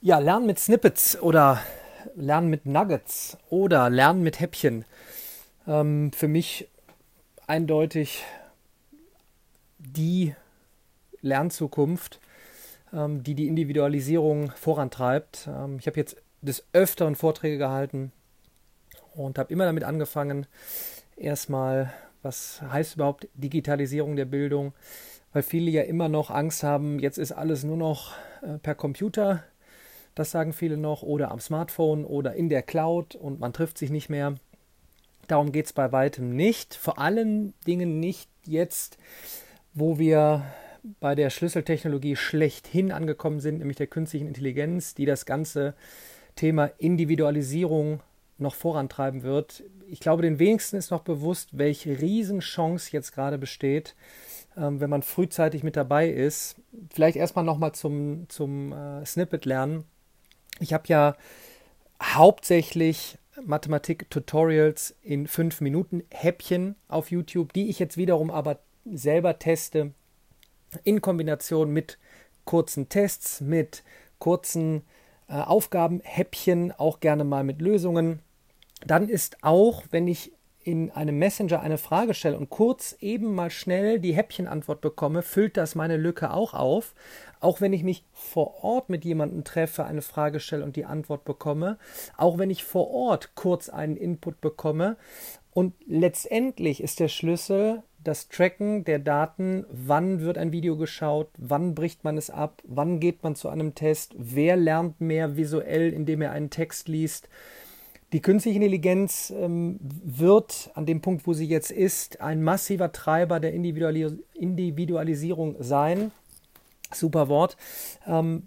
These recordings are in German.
Ja, lernen mit Snippets oder lernen mit Nuggets oder lernen mit Häppchen. Ähm, für mich eindeutig die Lernzukunft, ähm, die die Individualisierung vorantreibt. Ähm, ich habe jetzt des Öfteren Vorträge gehalten und habe immer damit angefangen, erstmal, was heißt überhaupt Digitalisierung der Bildung, weil viele ja immer noch Angst haben, jetzt ist alles nur noch äh, per Computer das sagen viele noch, oder am Smartphone oder in der Cloud und man trifft sich nicht mehr. Darum geht es bei weitem nicht. Vor allen Dingen nicht jetzt, wo wir bei der Schlüsseltechnologie schlechthin angekommen sind, nämlich der künstlichen Intelligenz, die das ganze Thema Individualisierung noch vorantreiben wird. Ich glaube, den wenigsten ist noch bewusst, welche Riesenchance jetzt gerade besteht, ähm, wenn man frühzeitig mit dabei ist. Vielleicht erstmal nochmal zum, zum äh, Snippet lernen. Ich habe ja hauptsächlich Mathematik-Tutorials in fünf Minuten Häppchen auf YouTube, die ich jetzt wiederum aber selber teste in Kombination mit kurzen Tests, mit kurzen äh, Aufgaben, Häppchen, auch gerne mal mit Lösungen. Dann ist auch, wenn ich in einem Messenger eine Frage stelle und kurz eben mal schnell die Häppchenantwort bekomme, füllt das meine Lücke auch auf. Auch wenn ich mich vor Ort mit jemandem treffe, eine Frage stelle und die Antwort bekomme, auch wenn ich vor Ort kurz einen Input bekomme. Und letztendlich ist der Schlüssel das Tracken der Daten, wann wird ein Video geschaut, wann bricht man es ab, wann geht man zu einem Test, wer lernt mehr visuell, indem er einen Text liest. Die künstliche Intelligenz ähm, wird an dem Punkt, wo sie jetzt ist, ein massiver Treiber der Individualis Individualisierung sein. Super Wort. Ähm,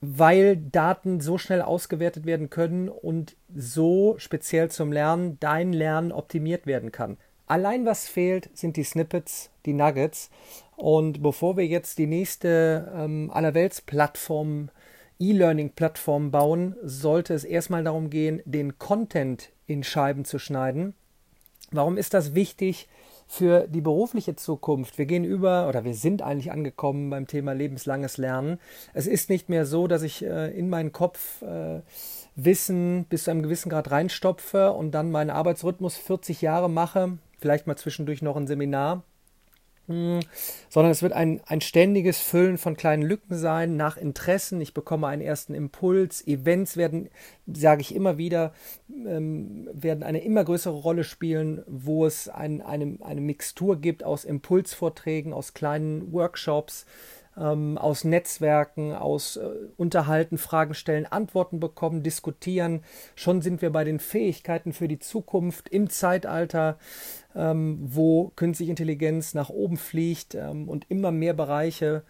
weil Daten so schnell ausgewertet werden können und so speziell zum Lernen dein Lernen optimiert werden kann. Allein was fehlt, sind die Snippets, die Nuggets. Und bevor wir jetzt die nächste ähm, Allerwelts-Plattform E-Learning-Plattform bauen, sollte es erstmal darum gehen, den Content in Scheiben zu schneiden. Warum ist das wichtig für die berufliche Zukunft? Wir gehen über oder wir sind eigentlich angekommen beim Thema lebenslanges Lernen. Es ist nicht mehr so, dass ich äh, in meinen Kopf äh, Wissen bis zu einem gewissen Grad reinstopfe und dann meinen Arbeitsrhythmus 40 Jahre mache, vielleicht mal zwischendurch noch ein Seminar sondern es wird ein, ein ständiges Füllen von kleinen Lücken sein, nach Interessen. Ich bekomme einen ersten Impuls. Events werden, sage ich immer wieder, ähm, werden eine immer größere Rolle spielen, wo es ein, eine, eine Mixtur gibt aus Impulsvorträgen, aus kleinen Workshops, ähm, aus Netzwerken, aus äh, Unterhalten, Fragen stellen, Antworten bekommen, diskutieren. Schon sind wir bei den Fähigkeiten für die Zukunft im Zeitalter, ähm, wo künstliche Intelligenz nach oben fliegt ähm, und immer mehr Bereiche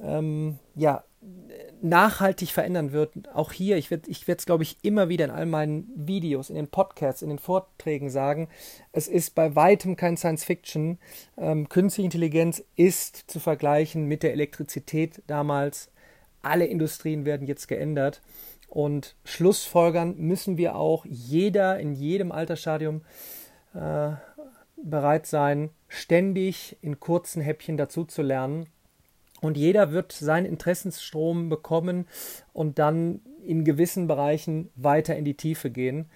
ähm, ja, nachhaltig verändern wird. Auch hier, ich werde ich es, glaube ich, immer wieder in all meinen Videos, in den Podcasts, in den Vorträgen sagen, es ist bei weitem kein Science Fiction. Ähm, künstliche Intelligenz ist zu vergleichen mit der Elektrizität damals. Alle Industrien werden jetzt geändert. Und Schlussfolgern müssen wir auch jeder in jedem Altersstadium äh, bereit sein, ständig in kurzen Häppchen dazu zu lernen und jeder wird seinen Interessensstrom bekommen und dann in gewissen Bereichen weiter in die Tiefe gehen.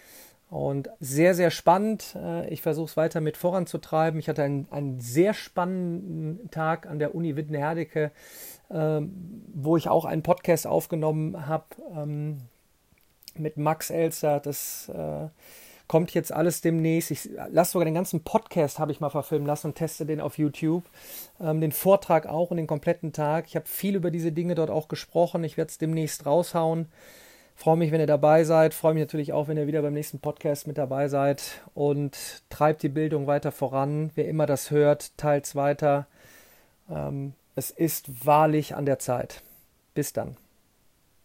Und sehr, sehr spannend. Äh, ich versuche es weiter mit voranzutreiben. Ich hatte einen, einen sehr spannenden Tag an der Uni Wittenherdecke, ähm, wo ich auch einen Podcast aufgenommen habe ähm, mit Max Elster. Das äh, Kommt jetzt alles demnächst. Ich lasse sogar den ganzen Podcast habe ich mal verfilmen lassen und teste den auf YouTube. Ähm, den Vortrag auch und den kompletten Tag. Ich habe viel über diese Dinge dort auch gesprochen. Ich werde es demnächst raushauen. Freue mich, wenn ihr dabei seid. Freue mich natürlich auch, wenn ihr wieder beim nächsten Podcast mit dabei seid. Und treibt die Bildung weiter voran. Wer immer das hört, teilt es weiter. Ähm, es ist wahrlich an der Zeit. Bis dann.